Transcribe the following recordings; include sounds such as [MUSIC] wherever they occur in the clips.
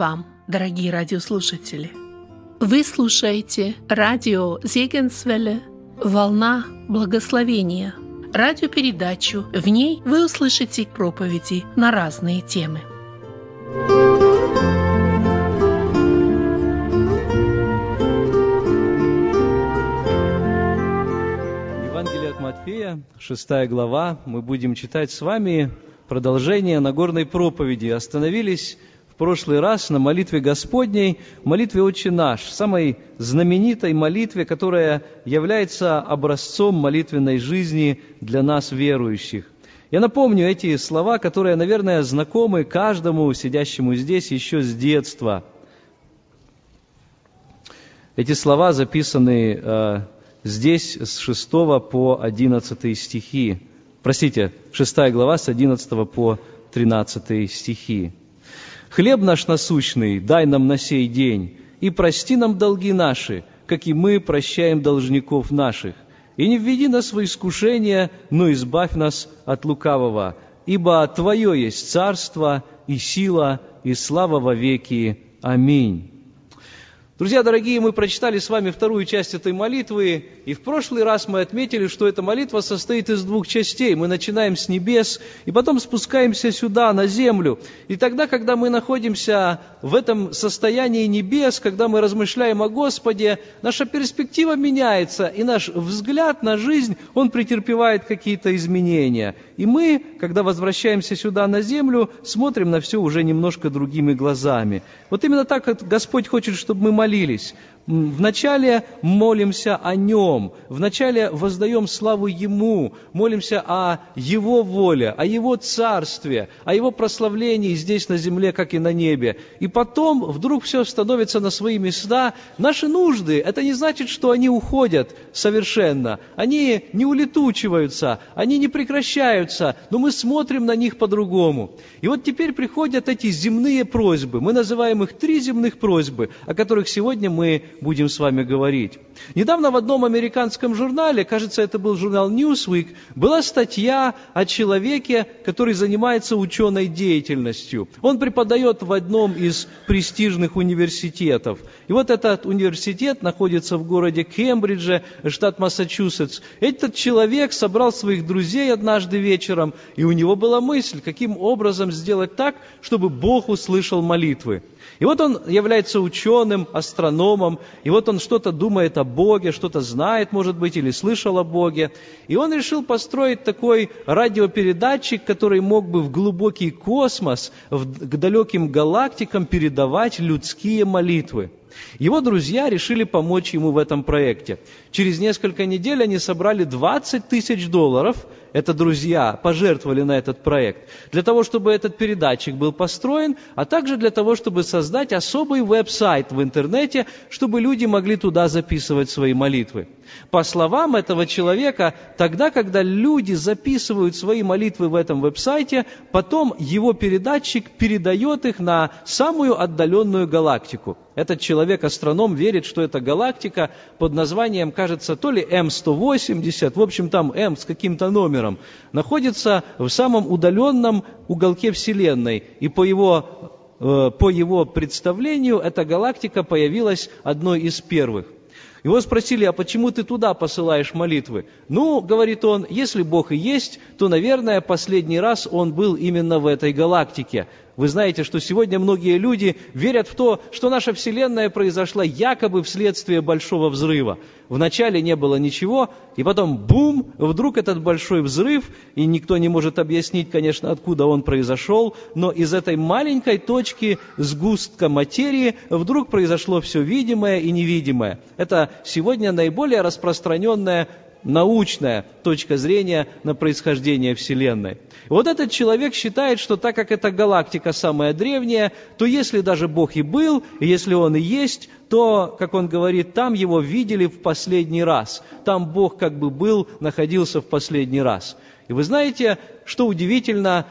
Вам, дорогие радиослушатели! Вы слушаете радио Зегенсвелле «Волна благословения» радиопередачу. В ней вы услышите проповеди на разные темы. Евангелие от Матфея, 6 глава. Мы будем читать с вами продолжение Нагорной проповеди. Остановились прошлый раз на молитве Господней, молитве «Отче наш», самой знаменитой молитве, которая является образцом молитвенной жизни для нас, верующих. Я напомню эти слова, которые, наверное, знакомы каждому сидящему здесь еще с детства. Эти слова записаны э, здесь с 6 по 11 стихи. Простите, 6 глава с 11 по 13 стихи. Хлеб наш насущный дай нам на сей день, и прости нам долги наши, как и мы прощаем должников наших. И не введи нас в искушение, но избавь нас от лукавого, ибо Твое есть царство и сила и слава во веки. Аминь. Друзья дорогие, мы прочитали с вами вторую часть этой молитвы, и в прошлый раз мы отметили, что эта молитва состоит из двух частей. Мы начинаем с небес, и потом спускаемся сюда, на землю. И тогда, когда мы находимся в этом состоянии небес, когда мы размышляем о Господе, наша перспектива меняется, и наш взгляд на жизнь, он претерпевает какие-то изменения. И мы, когда возвращаемся сюда, на землю, смотрим на все уже немножко другими глазами. Вот именно так Господь хочет, чтобы мы молились. Вначале молимся о Нем, вначале воздаем славу Ему, молимся о Его воле, о Его царстве, о Его прославлении здесь на земле, как и на небе. И потом вдруг все становится на свои места. Наши нужды, это не значит, что они уходят совершенно. Они не улетучиваются, они не прекращаются, но мы смотрим на них по-другому. И вот теперь приходят эти земные просьбы. Мы называем их три земных просьбы, о которых сегодня мы будем с вами говорить. Недавно в одном американском журнале, кажется, это был журнал Newsweek, была статья о человеке, который занимается ученой деятельностью. Он преподает в одном из престижных университетов. И вот этот университет находится в городе Кембридже, штат Массачусетс. Этот человек собрал своих друзей однажды вечером, и у него была мысль, каким образом сделать так, чтобы Бог услышал молитвы. И вот он является ученым, астрономом, и вот он что-то думает о Боге, что-то знает, может быть, или слышал о Боге. И он решил построить такой радиопередатчик, который мог бы в глубокий космос, в, к далеким галактикам передавать людские молитвы. Его друзья решили помочь ему в этом проекте. Через несколько недель они собрали 20 тысяч долларов – это друзья, пожертвовали на этот проект, для того, чтобы этот передатчик был построен, а также для того, чтобы создать особый веб-сайт в интернете, чтобы люди могли туда записывать свои молитвы. По словам этого человека, тогда, когда люди записывают свои молитвы в этом веб-сайте, потом его передатчик передает их на самую отдаленную галактику. Этот человек, астроном, верит, что эта галактика под названием, кажется, то ли М180, в общем, там М с каким-то номером, находится в самом удаленном уголке Вселенной. И по его, э, по его представлению, эта галактика появилась одной из первых. Его спросили, а почему ты туда посылаешь молитвы? Ну, говорит он, если Бог и есть, то, наверное, последний раз он был именно в этой галактике. Вы знаете, что сегодня многие люди верят в то, что наша Вселенная произошла якобы вследствие большого взрыва. Вначале не было ничего, и потом бум, вдруг этот большой взрыв, и никто не может объяснить, конечно, откуда он произошел, но из этой маленькой точки сгустка материи вдруг произошло все видимое и невидимое. Это сегодня наиболее распространенная научная точка зрения на происхождение Вселенной. Вот этот человек считает, что так как эта галактика самая древняя, то если даже Бог и был, и если Он и есть, то, как он говорит, там его видели в последний раз. Там Бог как бы был, находился в последний раз. И вы знаете, что удивительно,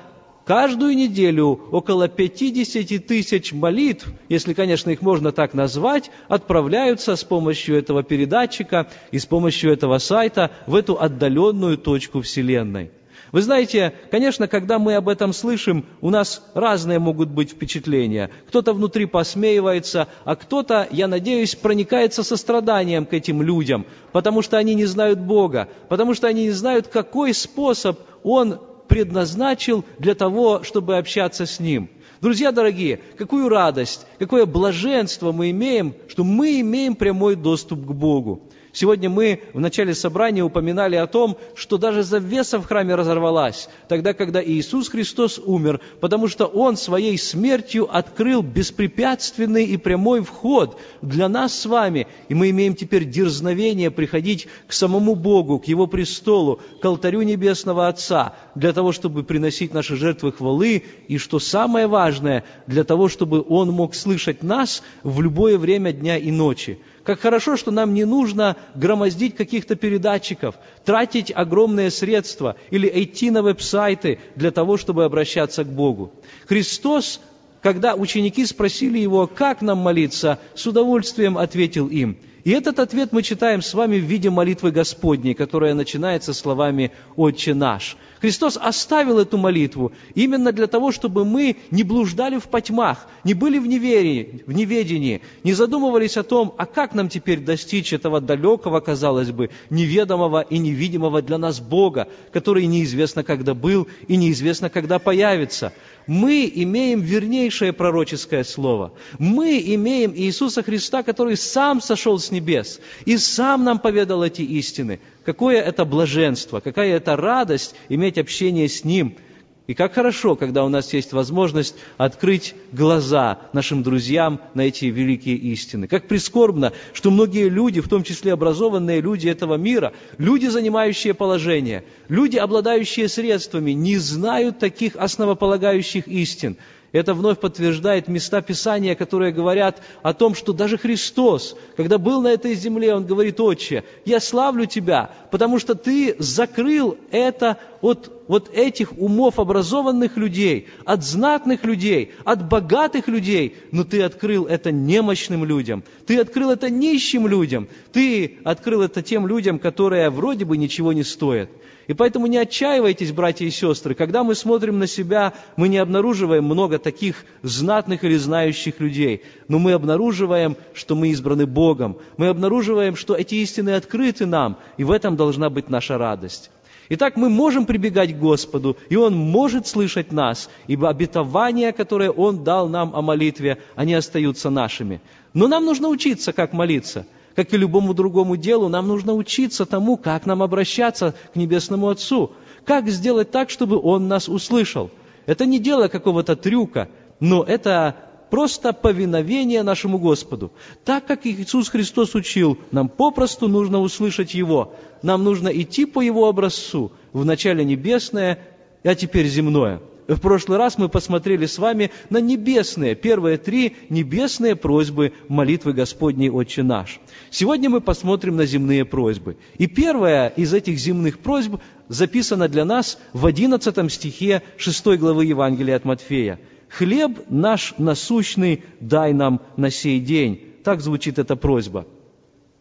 Каждую неделю около 50 тысяч молитв, если, конечно, их можно так назвать, отправляются с помощью этого передатчика и с помощью этого сайта в эту отдаленную точку Вселенной. Вы знаете, конечно, когда мы об этом слышим, у нас разные могут быть впечатления. Кто-то внутри посмеивается, а кто-то, я надеюсь, проникается состраданием к этим людям, потому что они не знают Бога, потому что они не знают, какой способ Он предназначил для того, чтобы общаться с Ним. Друзья дорогие, какую радость, какое блаженство мы имеем, что мы имеем прямой доступ к Богу. Сегодня мы в начале собрания упоминали о том, что даже завеса в храме разорвалась, тогда, когда Иисус Христос умер, потому что Он своей смертью открыл беспрепятственный и прямой вход для нас с вами, и мы имеем теперь дерзновение приходить к самому Богу, к Его престолу, к алтарю Небесного Отца, для того, чтобы приносить наши жертвы хвалы, и, что самое важное, для того, чтобы Он мог слышать нас в любое время дня и ночи. Как хорошо, что нам не нужно громоздить каких-то передатчиков, тратить огромные средства или идти на веб-сайты для того, чтобы обращаться к Богу. Христос, когда ученики спросили Его, как нам молиться, с удовольствием ответил им – и этот ответ мы читаем с вами в виде молитвы Господней, которая начинается словами «Отче наш». Христос оставил эту молитву именно для того, чтобы мы не блуждали в потьмах, не были в неверии, в неведении, не задумывались о том, а как нам теперь достичь этого далекого, казалось бы, неведомого и невидимого для нас Бога, который неизвестно когда был и неизвестно когда появится мы имеем вернейшее пророческое слово. Мы имеем Иисуса Христа, который сам сошел с небес и сам нам поведал эти истины. Какое это блаженство, какая это радость иметь общение с Ним – и как хорошо, когда у нас есть возможность открыть глаза нашим друзьям на эти великие истины. Как прискорбно, что многие люди, в том числе образованные люди этого мира, люди, занимающие положение, люди, обладающие средствами, не знают таких основополагающих истин. Это вновь подтверждает места Писания, которые говорят о том, что даже Христос, когда был на этой земле, Он говорит, «Отче, я славлю Тебя, потому что Ты закрыл это от вот этих умов образованных людей, от знатных людей, от богатых людей, но Ты открыл это немощным людям, Ты открыл это нищим людям, Ты открыл это тем людям, которые вроде бы ничего не стоят». И поэтому не отчаивайтесь, братья и сестры, когда мы смотрим на себя, мы не обнаруживаем много таких знатных или знающих людей, но мы обнаруживаем, что мы избраны Богом, мы обнаруживаем, что эти истины открыты нам, и в этом должна быть наша радость. Итак, мы можем прибегать к Господу, и Он может слышать нас, ибо обетования, которые Он дал нам о молитве, они остаются нашими. Но нам нужно учиться, как молиться – как и любому другому делу, нам нужно учиться тому, как нам обращаться к Небесному Отцу, как сделать так, чтобы Он нас услышал. Это не дело какого-то трюка, но это просто повиновение нашему Господу. Так как Иисус Христос учил, нам попросту нужно услышать Его. Нам нужно идти по Его образцу, вначале небесное, а теперь земное. В прошлый раз мы посмотрели с вами на небесные, первые три небесные просьбы молитвы Господней «Отче наш». Сегодня мы посмотрим на земные просьбы. И первая из этих земных просьб записана для нас в 11 стихе 6 главы Евангелия от Матфея. «Хлеб наш насущный дай нам на сей день». Так звучит эта просьба –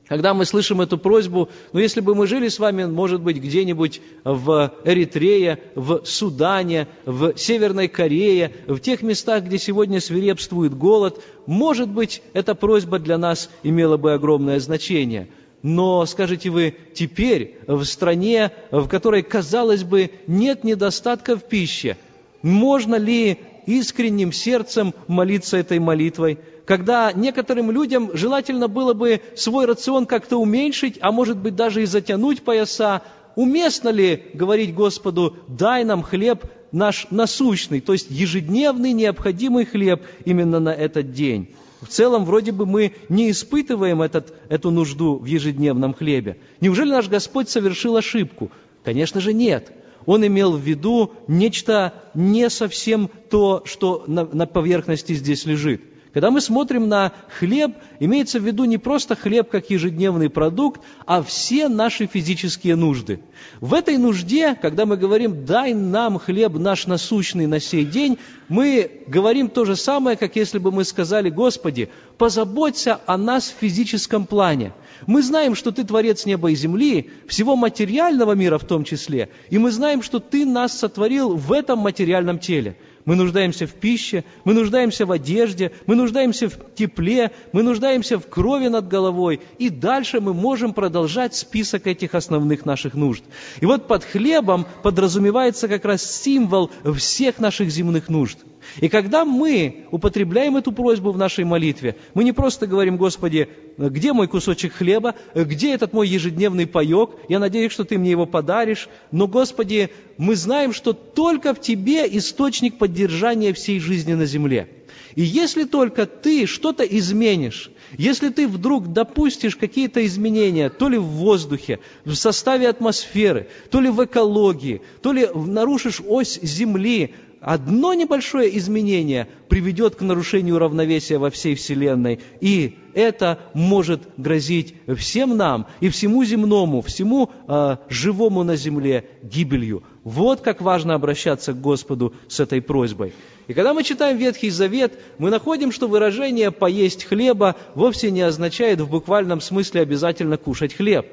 когда мы слышим эту просьбу, ну если бы мы жили с вами, может быть, где-нибудь в Эритрее, в Судане, в Северной Корее, в тех местах, где сегодня свирепствует голод, может быть, эта просьба для нас имела бы огромное значение. Но, скажите вы, теперь в стране, в которой, казалось бы, нет недостатка в пище, можно ли искренним сердцем молиться этой молитвой? Когда некоторым людям желательно было бы свой рацион как-то уменьшить, а может быть даже и затянуть пояса, уместно ли говорить Господу, дай нам хлеб наш насущный, то есть ежедневный необходимый хлеб именно на этот день. В целом, вроде бы мы не испытываем этот, эту нужду в ежедневном хлебе. Неужели наш Господь совершил ошибку? Конечно же, нет. Он имел в виду нечто не совсем то, что на, на поверхности здесь лежит. Когда мы смотрим на хлеб, имеется в виду не просто хлеб как ежедневный продукт, а все наши физические нужды. В этой нужде, когда мы говорим «дай нам хлеб наш насущный на сей день», мы говорим то же самое, как если бы мы сказали «Господи, позаботься о нас в физическом плане». Мы знаем, что Ты Творец неба и земли, всего материального мира в том числе, и мы знаем, что Ты нас сотворил в этом материальном теле – мы нуждаемся в пище, мы нуждаемся в одежде, мы нуждаемся в тепле, мы нуждаемся в крови над головой. И дальше мы можем продолжать список этих основных наших нужд. И вот под хлебом подразумевается как раз символ всех наших земных нужд – и когда мы употребляем эту просьбу в нашей молитве, мы не просто говорим, Господи, где мой кусочек хлеба, где этот мой ежедневный паек, я надеюсь, что Ты мне его подаришь, но, Господи, мы знаем, что только в Тебе источник поддержания всей жизни на земле. И если только Ты что-то изменишь, если ты вдруг допустишь какие-то изменения, то ли в воздухе, в составе атмосферы, то ли в экологии, то ли нарушишь ось Земли, одно небольшое изменение приведет к нарушению равновесия во всей Вселенной, и это может грозить всем нам и всему земному, всему э, живому на земле гибелью. Вот как важно обращаться к Господу с этой просьбой. И когда мы читаем Ветхий Завет, мы находим, что выражение «поесть хлеба» вовсе не означает в буквальном смысле обязательно кушать хлеб.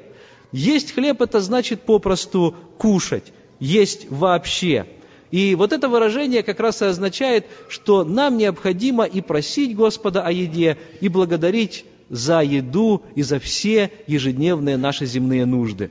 Есть хлеб – это значит попросту кушать, есть вообще – и вот это выражение как раз и означает, что нам необходимо и просить Господа о еде, и благодарить за еду и за все ежедневные наши земные нужды.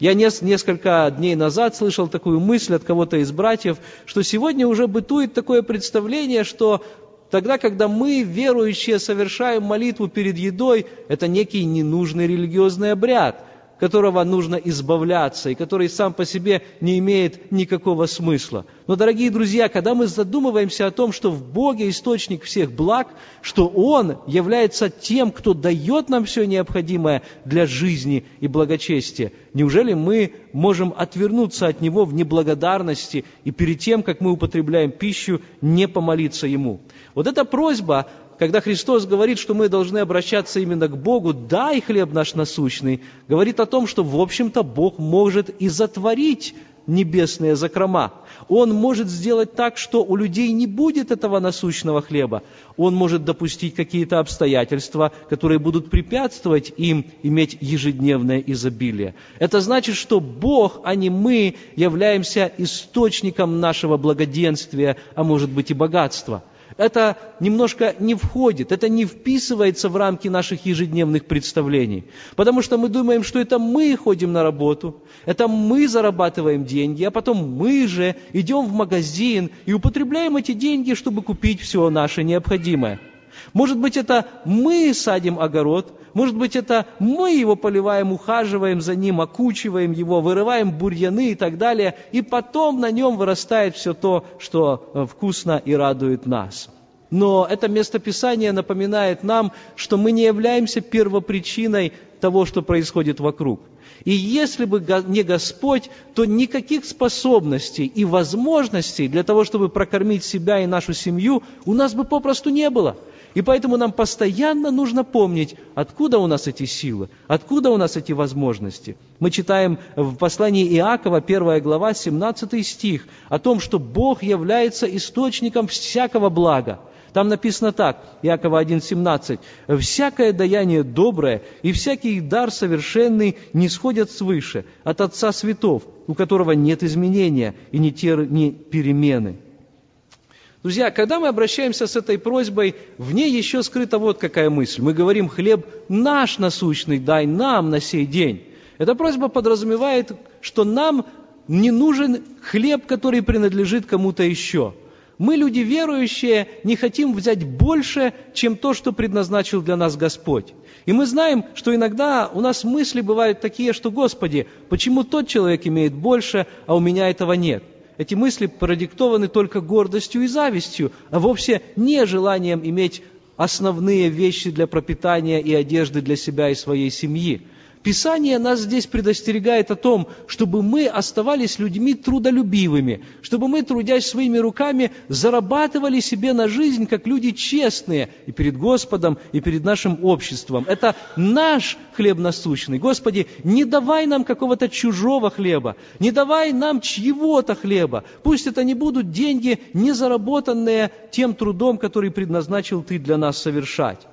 Я несколько дней назад слышал такую мысль от кого-то из братьев, что сегодня уже бытует такое представление, что тогда, когда мы, верующие, совершаем молитву перед едой, это некий ненужный религиозный обряд которого нужно избавляться и который сам по себе не имеет никакого смысла. Но, дорогие друзья, когда мы задумываемся о том, что в Боге источник всех благ, что Он является тем, кто дает нам все необходимое для жизни и благочестия, неужели мы можем отвернуться от Него в неблагодарности и перед тем, как мы употребляем пищу, не помолиться Ему? Вот эта просьба когда Христос говорит, что мы должны обращаться именно к Богу, дай хлеб наш насущный, говорит о том, что, в общем-то, Бог может и затворить небесные закрома. Он может сделать так, что у людей не будет этого насущного хлеба. Он может допустить какие-то обстоятельства, которые будут препятствовать им иметь ежедневное изобилие. Это значит, что Бог, а не мы, являемся источником нашего благоденствия, а может быть и богатства – это немножко не входит, это не вписывается в рамки наших ежедневных представлений. Потому что мы думаем, что это мы ходим на работу, это мы зарабатываем деньги, а потом мы же идем в магазин и употребляем эти деньги, чтобы купить все наше необходимое. Может быть, это мы садим огород, может быть, это мы его поливаем, ухаживаем за ним, окучиваем его, вырываем бурьяны и так далее, и потом на нем вырастает все то, что э, вкусно и радует нас. Но это местописание напоминает нам, что мы не являемся первопричиной того, что происходит вокруг. И если бы не Господь, то никаких способностей и возможностей для того, чтобы прокормить себя и нашу семью, у нас бы попросту не было – и поэтому нам постоянно нужно помнить, откуда у нас эти силы, откуда у нас эти возможности. Мы читаем в послании Иакова, 1 глава, 17 стих, о том, что Бог является источником всякого блага. Там написано так, Иакова 1,17, «Всякое даяние доброе и всякий дар совершенный не сходят свыше, от Отца Светов, у которого нет изменения и ни перемены». Друзья, когда мы обращаемся с этой просьбой, в ней еще скрыта вот какая мысль. Мы говорим, хлеб наш насущный дай нам на сей день. Эта просьба подразумевает, что нам не нужен хлеб, который принадлежит кому-то еще. Мы, люди верующие, не хотим взять больше, чем то, что предназначил для нас Господь. И мы знаем, что иногда у нас мысли бывают такие, что, Господи, почему тот человек имеет больше, а у меня этого нет? Эти мысли продиктованы только гордостью и завистью, а вовсе не желанием иметь основные вещи для пропитания и одежды для себя и своей семьи. Писание нас здесь предостерегает о том, чтобы мы оставались людьми трудолюбивыми, чтобы мы, трудясь своими руками, зарабатывали себе на жизнь, как люди честные и перед Господом, и перед нашим обществом. Это наш хлеб насущный. Господи, не давай нам какого-то чужого хлеба, не давай нам чьего-то хлеба. Пусть это не будут деньги, не заработанные тем трудом, который предназначил Ты для нас совершать.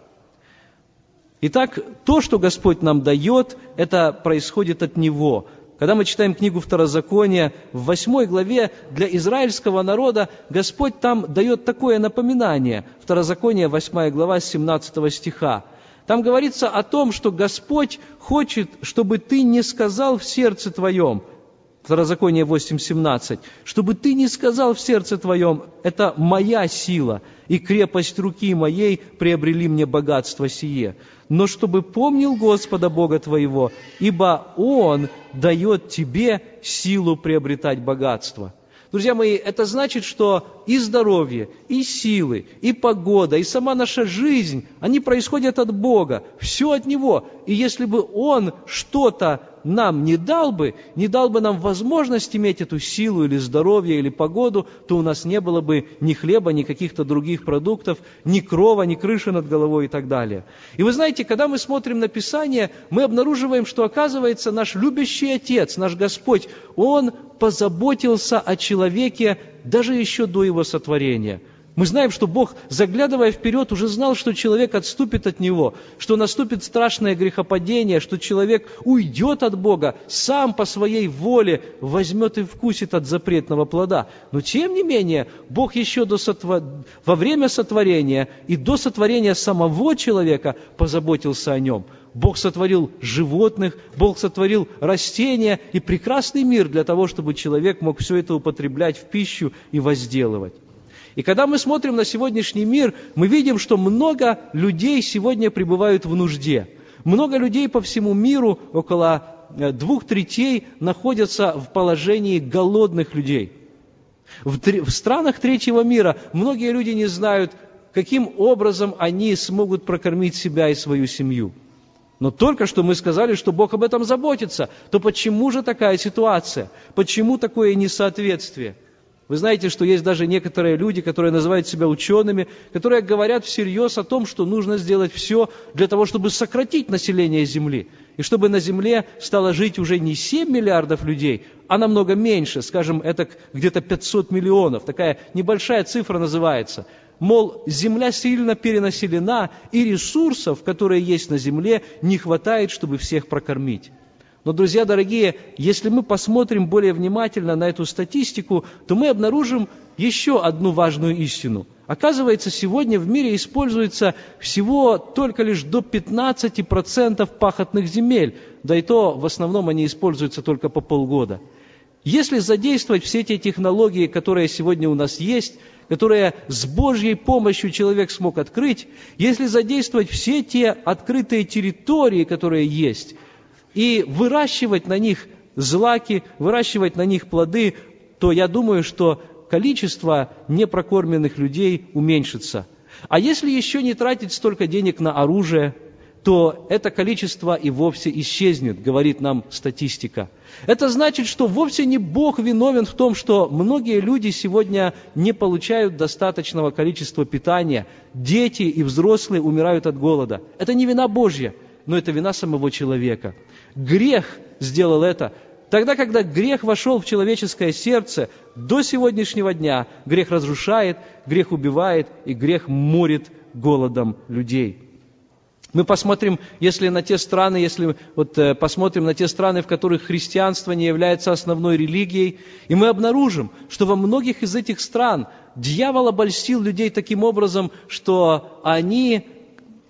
Итак, то, что Господь нам дает, это происходит от Него. Когда мы читаем книгу Второзакония, в восьмой главе для израильского народа Господь там дает такое напоминание. Второзаконие, восьмая глава, 17 стиха. Там говорится о том, что Господь хочет, чтобы ты не сказал в сердце твоем, Второзаконие 8.17, чтобы ты не сказал в сердце твоем, это моя сила, и крепость руки моей приобрели мне богатство сие но чтобы помнил Господа Бога твоего, ибо Он дает тебе силу приобретать богатство». Друзья мои, это значит, что и здоровье, и силы, и погода, и сама наша жизнь, они происходят от Бога, все от Него. И если бы Он что-то нам не дал бы, не дал бы нам возможность иметь эту силу или здоровье, или погоду, то у нас не было бы ни хлеба, ни каких-то других продуктов, ни крова, ни крыши над головой и так далее. И вы знаете, когда мы смотрим на Писание, мы обнаруживаем, что оказывается наш любящий Отец, наш Господь, Он позаботился о человеке даже еще до его сотворения – мы знаем, что Бог, заглядывая вперед, уже знал, что человек отступит от Него, что наступит страшное грехопадение, что человек уйдет от Бога, сам по своей воле возьмет и вкусит от запретного плода. Но тем не менее, Бог еще до сотво... во время сотворения и до сотворения самого человека позаботился о нем. Бог сотворил животных, Бог сотворил растения и прекрасный мир для того, чтобы человек мог все это употреблять в пищу и возделывать. И когда мы смотрим на сегодняшний мир, мы видим, что много людей сегодня пребывают в нужде. Много людей по всему миру, около э, двух третей, находятся в положении голодных людей. В, в странах третьего мира многие люди не знают, каким образом они смогут прокормить себя и свою семью. Но только что мы сказали, что Бог об этом заботится. То почему же такая ситуация? Почему такое несоответствие? Вы знаете, что есть даже некоторые люди, которые называют себя учеными, которые говорят всерьез о том, что нужно сделать все для того, чтобы сократить население Земли. И чтобы на Земле стало жить уже не 7 миллиардов людей, а намного меньше, скажем, это где-то 500 миллионов. Такая небольшая цифра называется. Мол, Земля сильно перенаселена, и ресурсов, которые есть на Земле, не хватает, чтобы всех прокормить. Но, друзья дорогие, если мы посмотрим более внимательно на эту статистику, то мы обнаружим еще одну важную истину. Оказывается, сегодня в мире используется всего только лишь до 15% пахотных земель, да и то в основном они используются только по полгода. Если задействовать все те технологии, которые сегодня у нас есть, которые с Божьей помощью человек смог открыть, если задействовать все те открытые территории, которые есть, и выращивать на них злаки, выращивать на них плоды, то я думаю, что количество непрокормленных людей уменьшится. А если еще не тратить столько денег на оружие, то это количество и вовсе исчезнет, говорит нам статистика. Это значит, что вовсе не Бог виновен в том, что многие люди сегодня не получают достаточного количества питания. Дети и взрослые умирают от голода. Это не вина Божья, но это вина самого человека. Грех сделал это. Тогда, когда грех вошел в человеческое сердце, до сегодняшнего дня грех разрушает, грех убивает и грех морит голодом людей. Мы посмотрим, если на те страны, если вот э, посмотрим на те страны, в которых христианство не является основной религией, и мы обнаружим, что во многих из этих стран дьявол обольстил людей таким образом, что они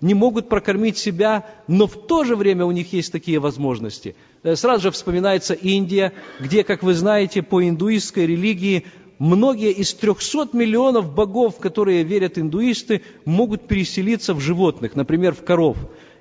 не могут прокормить себя, но в то же время у них есть такие возможности. Э, сразу же вспоминается Индия, где, как вы знаете, по индуистской религии многие из 300 миллионов богов, в которые верят индуисты, могут переселиться в животных, например, в коров.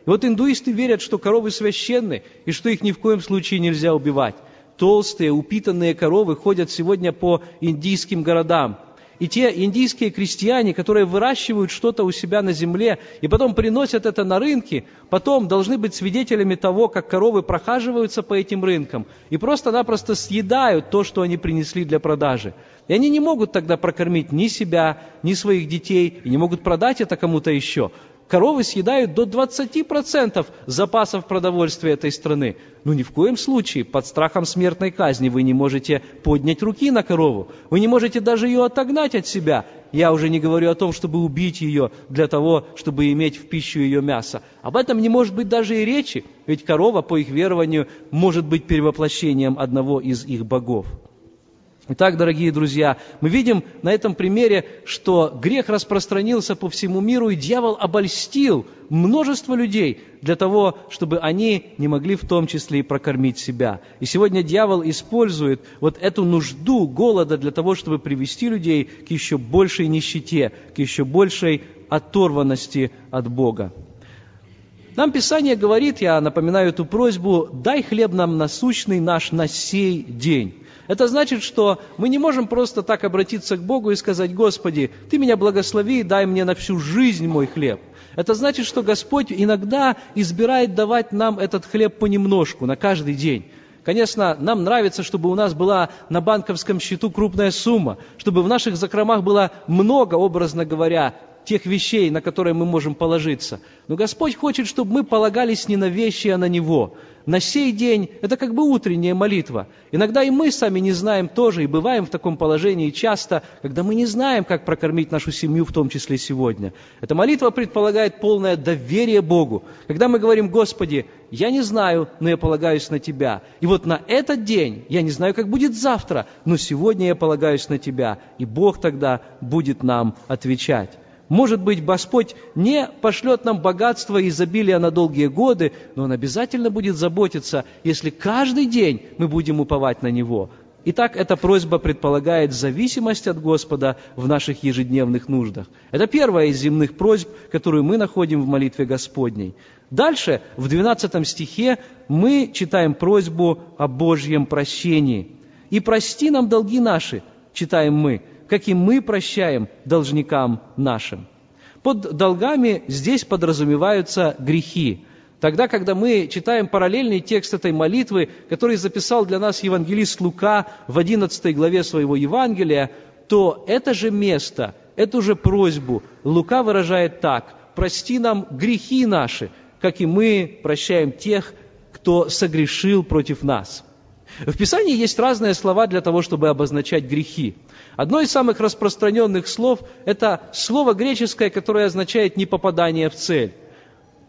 И вот индуисты верят, что коровы священны, и что их ни в коем случае нельзя убивать. Толстые, упитанные коровы ходят сегодня по индийским городам. И те индийские крестьяне, которые выращивают что-то у себя на земле и потом приносят это на рынки, потом должны быть свидетелями того, как коровы прохаживаются по этим рынкам и просто-напросто съедают то, что они принесли для продажи. И они не могут тогда прокормить ни себя, ни своих детей, и не могут продать это кому-то еще. Коровы съедают до 20% запасов продовольствия этой страны. Но ни в коем случае под страхом смертной казни вы не можете поднять руки на корову. Вы не можете даже ее отогнать от себя. Я уже не говорю о том, чтобы убить ее для того, чтобы иметь в пищу ее мясо. Об этом не может быть даже и речи, ведь корова, по их верованию, может быть перевоплощением одного из их богов. Итак, дорогие друзья, мы видим на этом примере, что грех распространился по всему миру, и дьявол обольстил множество людей для того, чтобы они не могли в том числе и прокормить себя. И сегодня дьявол использует вот эту нужду голода для того, чтобы привести людей к еще большей нищете, к еще большей оторванности от Бога. Нам Писание говорит, я напоминаю эту просьбу, «Дай хлеб нам насущный наш на сей день». Это значит, что мы не можем просто так обратиться к Богу и сказать, Господи, Ты меня благослови, дай мне на всю жизнь мой хлеб. Это значит, что Господь иногда избирает давать нам этот хлеб понемножку, на каждый день. Конечно, нам нравится, чтобы у нас была на банковском счету крупная сумма, чтобы в наших закромах было много, образно говоря, тех вещей, на которые мы можем положиться. Но Господь хочет, чтобы мы полагались не на вещи, а на Него. На сей день это как бы утренняя молитва. Иногда и мы сами не знаем тоже, и бываем в таком положении часто, когда мы не знаем, как прокормить нашу семью, в том числе сегодня. Эта молитва предполагает полное доверие Богу. Когда мы говорим, Господи, я не знаю, но я полагаюсь на Тебя. И вот на этот день, я не знаю, как будет завтра, но сегодня я полагаюсь на Тебя. И Бог тогда будет нам отвечать. Может быть, Господь не пошлет нам богатство и изобилие на долгие годы, но Он обязательно будет заботиться, если каждый день мы будем уповать на Него. Итак, эта просьба предполагает зависимость от Господа в наших ежедневных нуждах. Это первая из земных просьб, которую мы находим в молитве Господней. Дальше, в 12 стихе, мы читаем просьбу о Божьем прощении. «И прости нам долги наши», читаем мы, как и мы прощаем должникам нашим. Под долгами здесь подразумеваются грехи. Тогда, когда мы читаем параллельный текст этой молитвы, который записал для нас евангелист Лука в 11 главе своего Евангелия, то это же место, эту же просьбу Лука выражает так «Прости нам грехи наши, как и мы прощаем тех, кто согрешил против нас». В Писании есть разные слова для того, чтобы обозначать грехи. Одно из самых распространенных слов – это слово греческое, которое означает «непопадание в цель».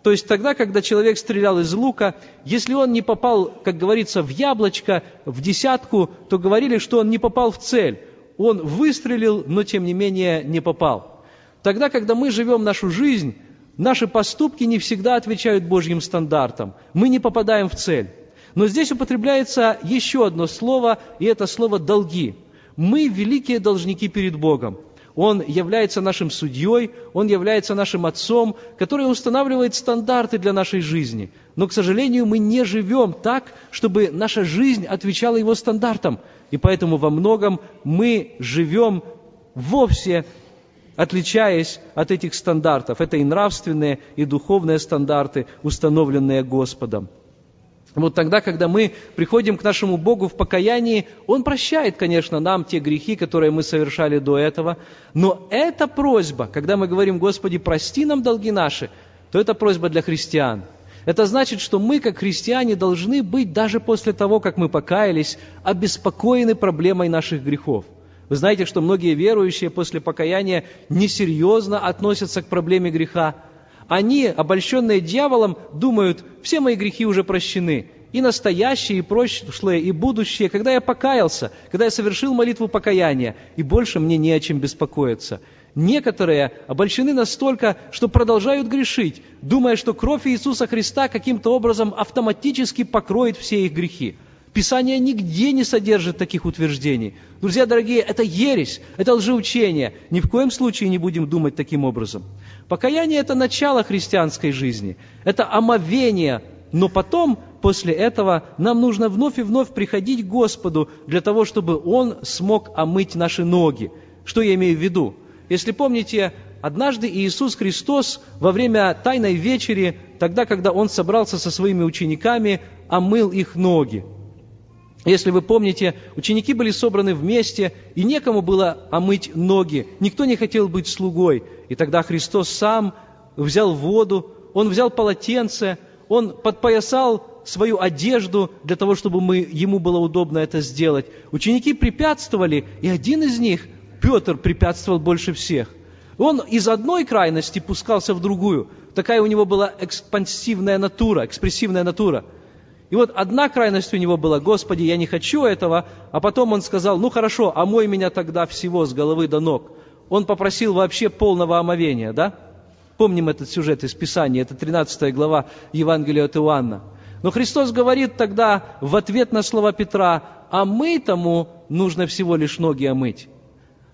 То есть тогда, когда человек стрелял из лука, если он не попал, как говорится, в яблочко, в десятку, то говорили, что он не попал в цель. Он выстрелил, но тем не менее не попал. Тогда, когда мы живем нашу жизнь, наши поступки не всегда отвечают Божьим стандартам. Мы не попадаем в цель. Но здесь употребляется еще одно слово, и это слово «долги». Мы великие должники перед Богом. Он является нашим судьей, Он является нашим отцом, который устанавливает стандарты для нашей жизни. Но, к сожалению, мы не живем так, чтобы наша жизнь отвечала Его стандартам. И поэтому во многом мы живем вовсе отличаясь от этих стандартов. Это и нравственные, и духовные стандарты, установленные Господом. Вот тогда, когда мы приходим к нашему Богу в покаянии, Он прощает, конечно, нам те грехи, которые мы совершали до этого. Но эта просьба, когда мы говорим, Господи, прости нам долги наши, то это просьба для христиан. Это значит, что мы, как христиане, должны быть, даже после того, как мы покаялись, обеспокоены проблемой наших грехов. Вы знаете, что многие верующие после покаяния несерьезно относятся к проблеме греха, они, обольщенные дьяволом, думают, все мои грехи уже прощены. И настоящие, и прошлые, и будущие, когда я покаялся, когда я совершил молитву покаяния, и больше мне не о чем беспокоиться. Некоторые обольщены настолько, что продолжают грешить, думая, что кровь Иисуса Христа каким-то образом автоматически покроет все их грехи. Писание нигде не содержит таких утверждений. Друзья дорогие, это ересь, это лжеучение. Ни в коем случае не будем думать таким образом. Покаяние – это начало христианской жизни, это омовение, но потом, после этого, нам нужно вновь и вновь приходить к Господу для того, чтобы Он смог омыть наши ноги. Что я имею в виду? Если помните, однажды Иисус Христос во время Тайной вечери, тогда, когда Он собрался со своими учениками, омыл их ноги. Если вы помните, ученики были собраны вместе, и некому было омыть ноги, никто не хотел быть слугой. И тогда Христос сам взял воду, Он взял полотенце, Он подпоясал свою одежду для того, чтобы мы, ему было удобно это сделать. Ученики препятствовали, и один из них, Петр, препятствовал больше всех. Он из одной крайности пускался в другую. Такая у него была экспансивная натура, экспрессивная натура – и вот одна крайность у него была, Господи, я не хочу этого, а потом он сказал, ну хорошо, омой меня тогда всего с головы до ног. Он попросил вообще полного омовения, да? Помним этот сюжет из Писания, это 13 глава Евангелия от Иоанна. Но Христос говорит тогда в ответ на слова Петра, а мы тому нужно всего лишь ноги омыть.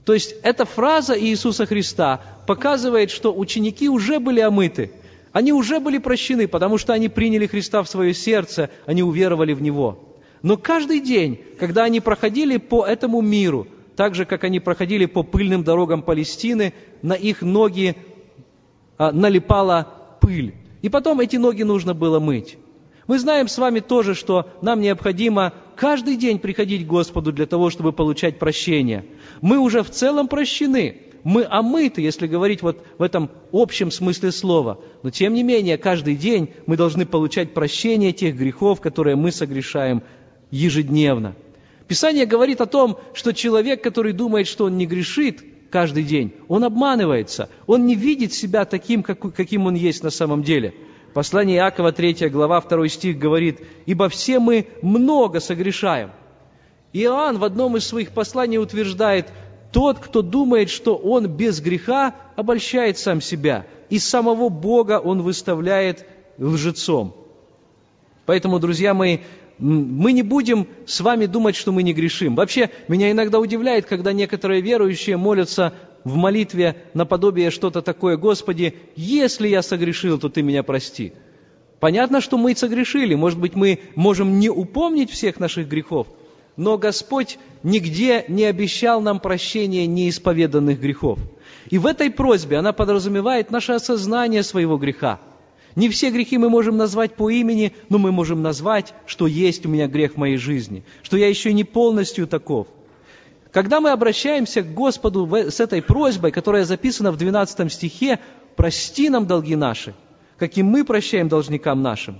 То есть эта фраза Иисуса Христа показывает, что ученики уже были омыты – они уже были прощены, потому что они приняли Христа в свое сердце, они уверовали в Него. Но каждый день, когда они проходили по этому миру, так же, как они проходили по пыльным дорогам Палестины, на их ноги а, налипала пыль. И потом эти ноги нужно было мыть. Мы знаем с вами тоже, что нам необходимо каждый день приходить к Господу для того, чтобы получать прощение. Мы уже в целом прощены мы омыты, если говорить вот в этом общем смысле слова. Но тем не менее, каждый день мы должны получать прощение тех грехов, которые мы согрешаем ежедневно. Писание говорит о том, что человек, который думает, что он не грешит каждый день, он обманывается, он не видит себя таким, каким он есть на самом деле. Послание Иакова, 3 глава, 2 стих говорит, «Ибо все мы много согрешаем». Иоанн в одном из своих посланий утверждает, тот, кто думает, что он без греха, обольщает сам себя, и самого Бога он выставляет лжецом. Поэтому, друзья мои, мы не будем с вами думать, что мы не грешим. Вообще, меня иногда удивляет, когда некоторые верующие молятся в молитве наподобие что-то такое, «Господи, если я согрешил, то Ты меня прости». Понятно, что мы согрешили. Может быть, мы можем не упомнить всех наших грехов – но Господь нигде не обещал нам прощения неисповеданных грехов. И в этой просьбе она подразумевает наше осознание своего греха. Не все грехи мы можем назвать по имени, но мы можем назвать, что есть у меня грех в моей жизни, что я еще не полностью таков. Когда мы обращаемся к Господу с этой просьбой, которая записана в 12 стихе, «Прости нам долги наши, как и мы прощаем должникам нашим»,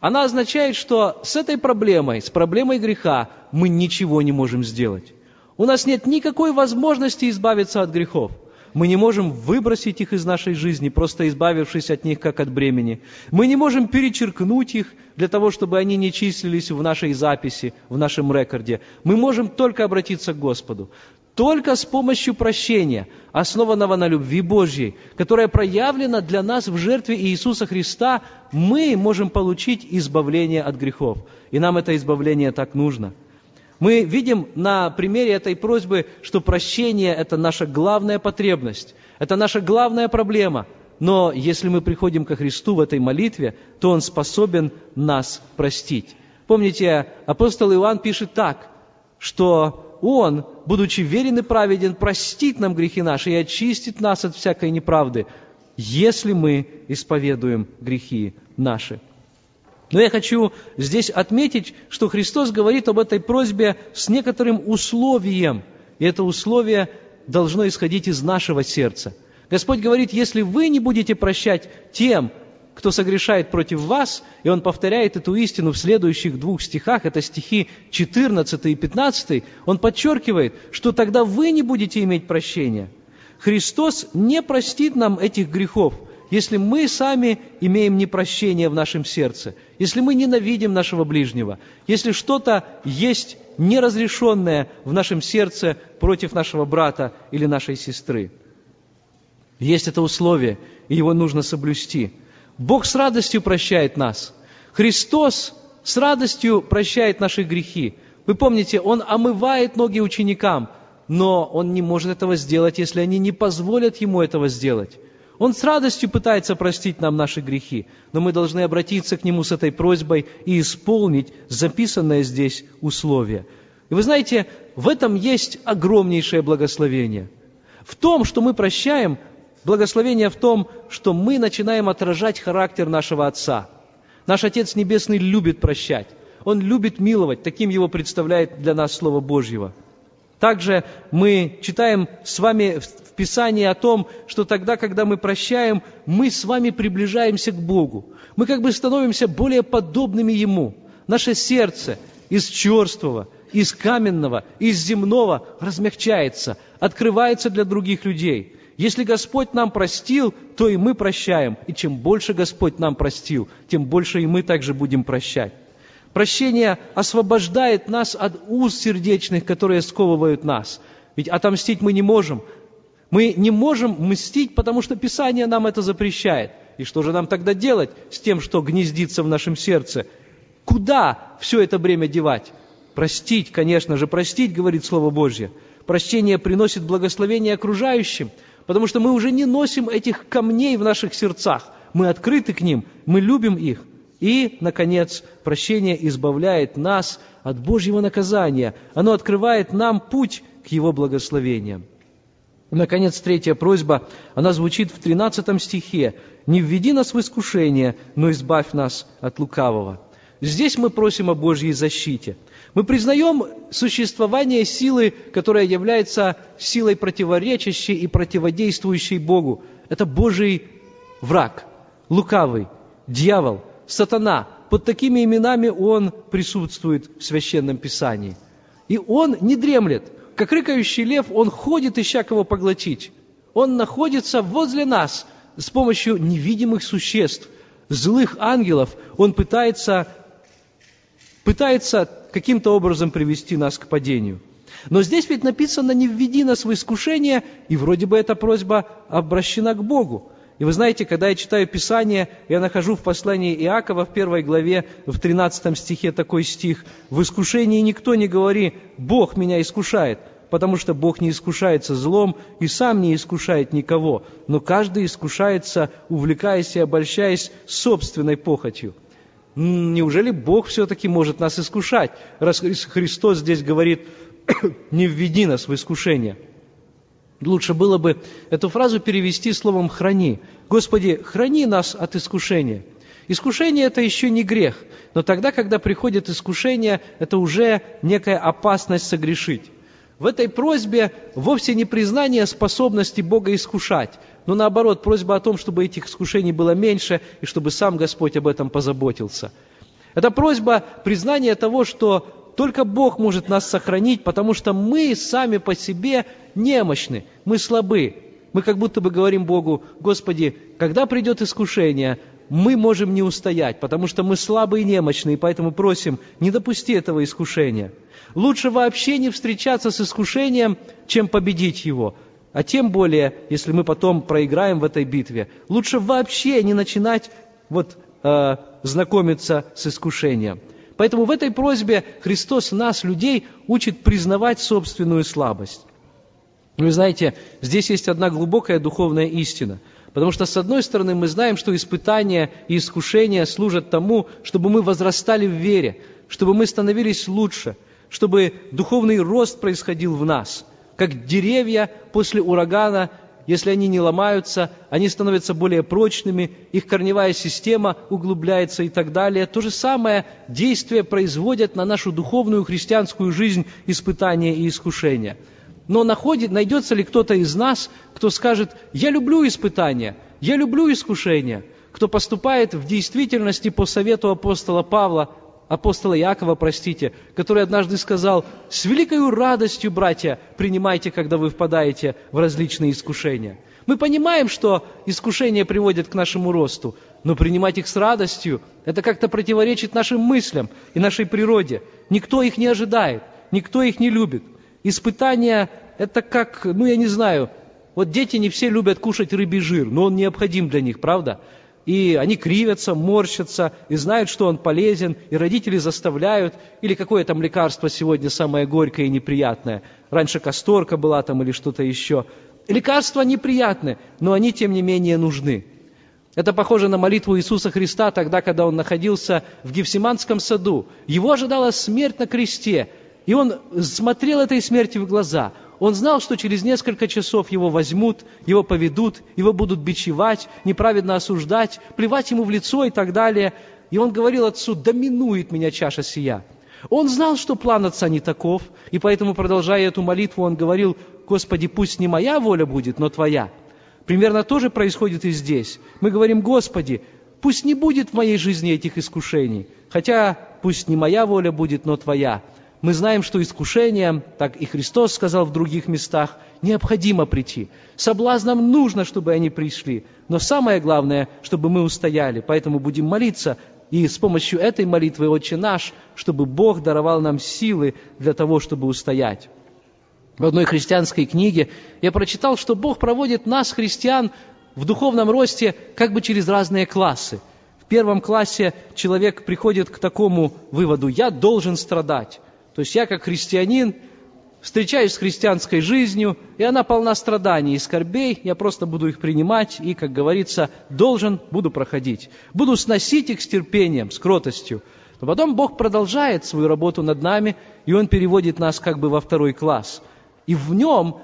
она означает, что с этой проблемой, с проблемой греха, мы ничего не можем сделать. У нас нет никакой возможности избавиться от грехов. Мы не можем выбросить их из нашей жизни, просто избавившись от них, как от бремени. Мы не можем перечеркнуть их для того, чтобы они не числились в нашей записи, в нашем рекорде. Мы можем только обратиться к Господу. Только с помощью прощения, основанного на любви Божьей, которая проявлена для нас в жертве Иисуса Христа, мы можем получить избавление от грехов. И нам это избавление так нужно. Мы видим на примере этой просьбы, что прощение – это наша главная потребность, это наша главная проблема. Но если мы приходим ко Христу в этой молитве, то Он способен нас простить. Помните, апостол Иоанн пишет так, что он, будучи верен и праведен, простит нам грехи наши и очистит нас от всякой неправды, если мы исповедуем грехи наши. Но я хочу здесь отметить, что Христос говорит об этой просьбе с некоторым условием, и это условие должно исходить из нашего сердца. Господь говорит, если вы не будете прощать тем, кто согрешает против вас, и он повторяет эту истину в следующих двух стихах, это стихи 14 и 15, он подчеркивает, что тогда вы не будете иметь прощения. Христос не простит нам этих грехов, если мы сами имеем непрощение в нашем сердце, если мы ненавидим нашего ближнего, если что-то есть неразрешенное в нашем сердце против нашего брата или нашей сестры. Есть это условие, и его нужно соблюсти – Бог с радостью прощает нас. Христос с радостью прощает наши грехи. Вы помните, Он омывает ноги ученикам, но Он не может этого сделать, если они не позволят Ему этого сделать. Он с радостью пытается простить нам наши грехи, но мы должны обратиться к Нему с этой просьбой и исполнить записанное здесь условие. И вы знаете, в этом есть огромнейшее благословение – В том, что мы прощаем, благословение в том, что мы начинаем отражать характер нашего Отца. Наш Отец Небесный любит прощать. Он любит миловать, таким его представляет для нас Слово Божьего. Также мы читаем с вами в Писании о том, что тогда, когда мы прощаем, мы с вами приближаемся к Богу. Мы как бы становимся более подобными Ему. Наше сердце из черствого, из каменного, из земного размягчается, открывается для других людей. Если Господь нам простил, то и мы прощаем. И чем больше Господь нам простил, тем больше и мы также будем прощать. Прощение освобождает нас от уз сердечных, которые сковывают нас. Ведь отомстить мы не можем. Мы не можем мстить, потому что Писание нам это запрещает. И что же нам тогда делать с тем, что гнездится в нашем сердце? Куда все это бремя девать? Простить, конечно же, простить, говорит Слово Божье. Прощение приносит благословение окружающим, потому что мы уже не носим этих камней в наших сердцах. Мы открыты к ним, мы любим их. И, наконец, прощение избавляет нас от Божьего наказания. Оно открывает нам путь к Его благословениям. Наконец, третья просьба, она звучит в 13 стихе. «Не введи нас в искушение, но избавь нас от лукавого». Здесь мы просим о Божьей защите. Мы признаем существование силы, которая является силой противоречащей и противодействующей Богу. Это Божий враг, лукавый, дьявол – сатана. Под такими именами он присутствует в Священном Писании. И он не дремлет. Как рыкающий лев, он ходит, ища кого поглотить. Он находится возле нас с помощью невидимых существ, злых ангелов. Он пытается, пытается каким-то образом привести нас к падению. Но здесь ведь написано «не введи нас в искушение», и вроде бы эта просьба обращена к Богу. И вы знаете, когда я читаю Писание, я нахожу в послании Иакова в первой главе, в 13 стихе такой стих, «В искушении никто не говори, Бог меня искушает, потому что Бог не искушается злом и сам не искушает никого, но каждый искушается, увлекаясь и обольщаясь собственной похотью». Неужели Бог все-таки может нас искушать, раз Христос здесь говорит, [COUGHS] «Не введи нас в искушение»? Лучше было бы эту фразу перевести словом «храни». Господи, храни нас от искушения. Искушение – это еще не грех, но тогда, когда приходит искушение, это уже некая опасность согрешить. В этой просьбе вовсе не признание способности Бога искушать, но наоборот, просьба о том, чтобы этих искушений было меньше и чтобы сам Господь об этом позаботился. Это просьба признания того, что только Бог может нас сохранить, потому что мы сами по себе немощны, мы слабы. Мы как будто бы говорим Богу, Господи, когда придет искушение, мы можем не устоять, потому что мы слабые и немощные, поэтому просим, не допусти этого искушения. Лучше вообще не встречаться с искушением, чем победить его. А тем более, если мы потом проиграем в этой битве, лучше вообще не начинать вот, э, знакомиться с искушением. Поэтому в этой просьбе Христос нас, людей, учит признавать собственную слабость. Вы знаете, здесь есть одна глубокая духовная истина. Потому что, с одной стороны, мы знаем, что испытания и искушения служат тому, чтобы мы возрастали в вере, чтобы мы становились лучше, чтобы духовный рост происходил в нас. Как деревья после урагана если они не ломаются, они становятся более прочными, их корневая система углубляется и так далее. То же самое действие производят на нашу духовную христианскую жизнь испытания и искушения. Но находит, найдется ли кто-то из нас, кто скажет, я люблю испытания, я люблю искушения, кто поступает в действительности по совету апостола Павла, апостола Якова, простите, который однажды сказал, «С великой радостью, братья, принимайте, когда вы впадаете в различные искушения». Мы понимаем, что искушения приводят к нашему росту, но принимать их с радостью – это как-то противоречит нашим мыслям и нашей природе. Никто их не ожидает, никто их не любит. Испытания – это как, ну я не знаю, вот дети не все любят кушать рыбий жир, но он необходим для них, правда? И они кривятся, морщатся, и знают, что он полезен, и родители заставляют, или какое там лекарство сегодня самое горькое и неприятное. Раньше касторка была там или что-то еще. Лекарства неприятны, но они, тем не менее, нужны. Это похоже на молитву Иисуса Христа тогда, когда Он находился в Гефсиманском саду. Его ожидала смерть на кресте, и Он смотрел этой смерти в глаза. Он знал, что через несколько часов его возьмут, его поведут, его будут бичевать, неправедно осуждать, плевать ему в лицо и так далее. И он говорил отцу, доминует меня чаша сия. Он знал, что план отца не таков, и поэтому, продолжая эту молитву, он говорил, Господи, пусть не моя воля будет, но Твоя. Примерно то же происходит и здесь. Мы говорим, Господи, пусть не будет в моей жизни этих искушений, хотя пусть не моя воля будет, но Твоя. Мы знаем, что искушениям, так и Христос сказал в других местах, необходимо прийти. Соблазнам нужно, чтобы они пришли. Но самое главное, чтобы мы устояли. Поэтому будем молиться и с помощью этой молитвы «Отче наш», чтобы Бог даровал нам силы для того, чтобы устоять. В одной христианской книге я прочитал, что Бог проводит нас, христиан, в духовном росте как бы через разные классы. В первом классе человек приходит к такому выводу «я должен страдать». То есть я как христианин встречаюсь с христианской жизнью, и она полна страданий и скорбей, я просто буду их принимать и, как говорится, должен, буду проходить. Буду сносить их с терпением, с кротостью. Но потом Бог продолжает свою работу над нами, и Он переводит нас как бы во второй класс. И в нем,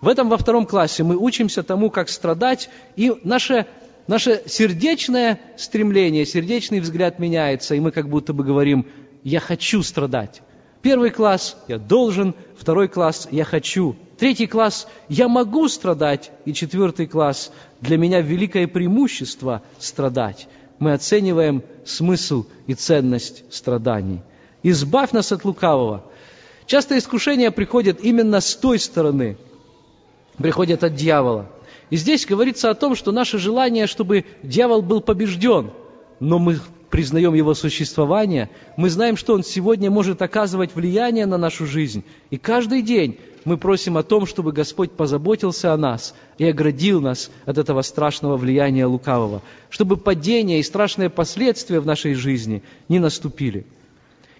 в этом во втором классе мы учимся тому, как страдать, и наше, наше сердечное стремление, сердечный взгляд меняется, и мы как будто бы говорим – я хочу страдать. Первый класс – я должен, второй класс – я хочу. Третий класс – я могу страдать. И четвертый класс – для меня великое преимущество страдать. Мы оцениваем смысл и ценность страданий. Избавь нас от лукавого. Часто искушения приходят именно с той стороны, приходят от дьявола. И здесь говорится о том, что наше желание, чтобы дьявол был побежден, но мы признаем Его существование, мы знаем, что Он сегодня может оказывать влияние на нашу жизнь. И каждый день мы просим о том, чтобы Господь позаботился о нас и оградил нас от этого страшного влияния лукавого, чтобы падение и страшные последствия в нашей жизни не наступили.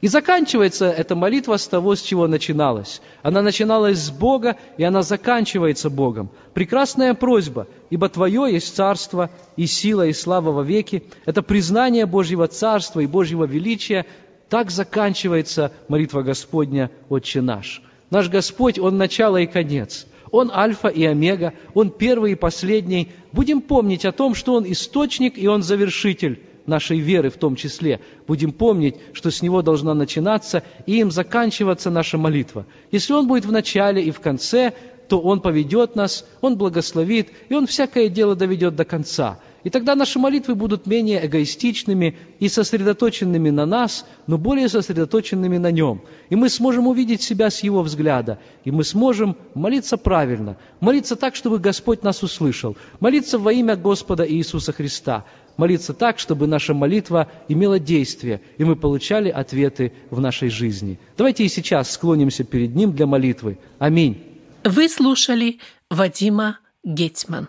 И заканчивается эта молитва с того, с чего начиналась. Она начиналась с Бога, и она заканчивается Богом. Прекрасная просьба, ибо Твое есть царство и сила и слава во веки. Это признание Божьего царства и Божьего величия. Так заканчивается молитва Господня, Отче наш. Наш Господь, Он начало и конец. Он альфа и омега, Он первый и последний. Будем помнить о том, что Он источник и Он завершитель нашей веры в том числе, будем помнить, что с него должна начинаться и им заканчиваться наша молитва. Если он будет в начале и в конце, то он поведет нас, он благословит, и он всякое дело доведет до конца. И тогда наши молитвы будут менее эгоистичными и сосредоточенными на нас, но более сосредоточенными на Нем. И мы сможем увидеть себя с Его взгляда, и мы сможем молиться правильно, молиться так, чтобы Господь нас услышал, молиться во имя Господа Иисуса Христа, молиться так, чтобы наша молитва имела действие, и мы получали ответы в нашей жизни. Давайте и сейчас склонимся перед Ним для молитвы. Аминь. Вы слушали Вадима Гетман.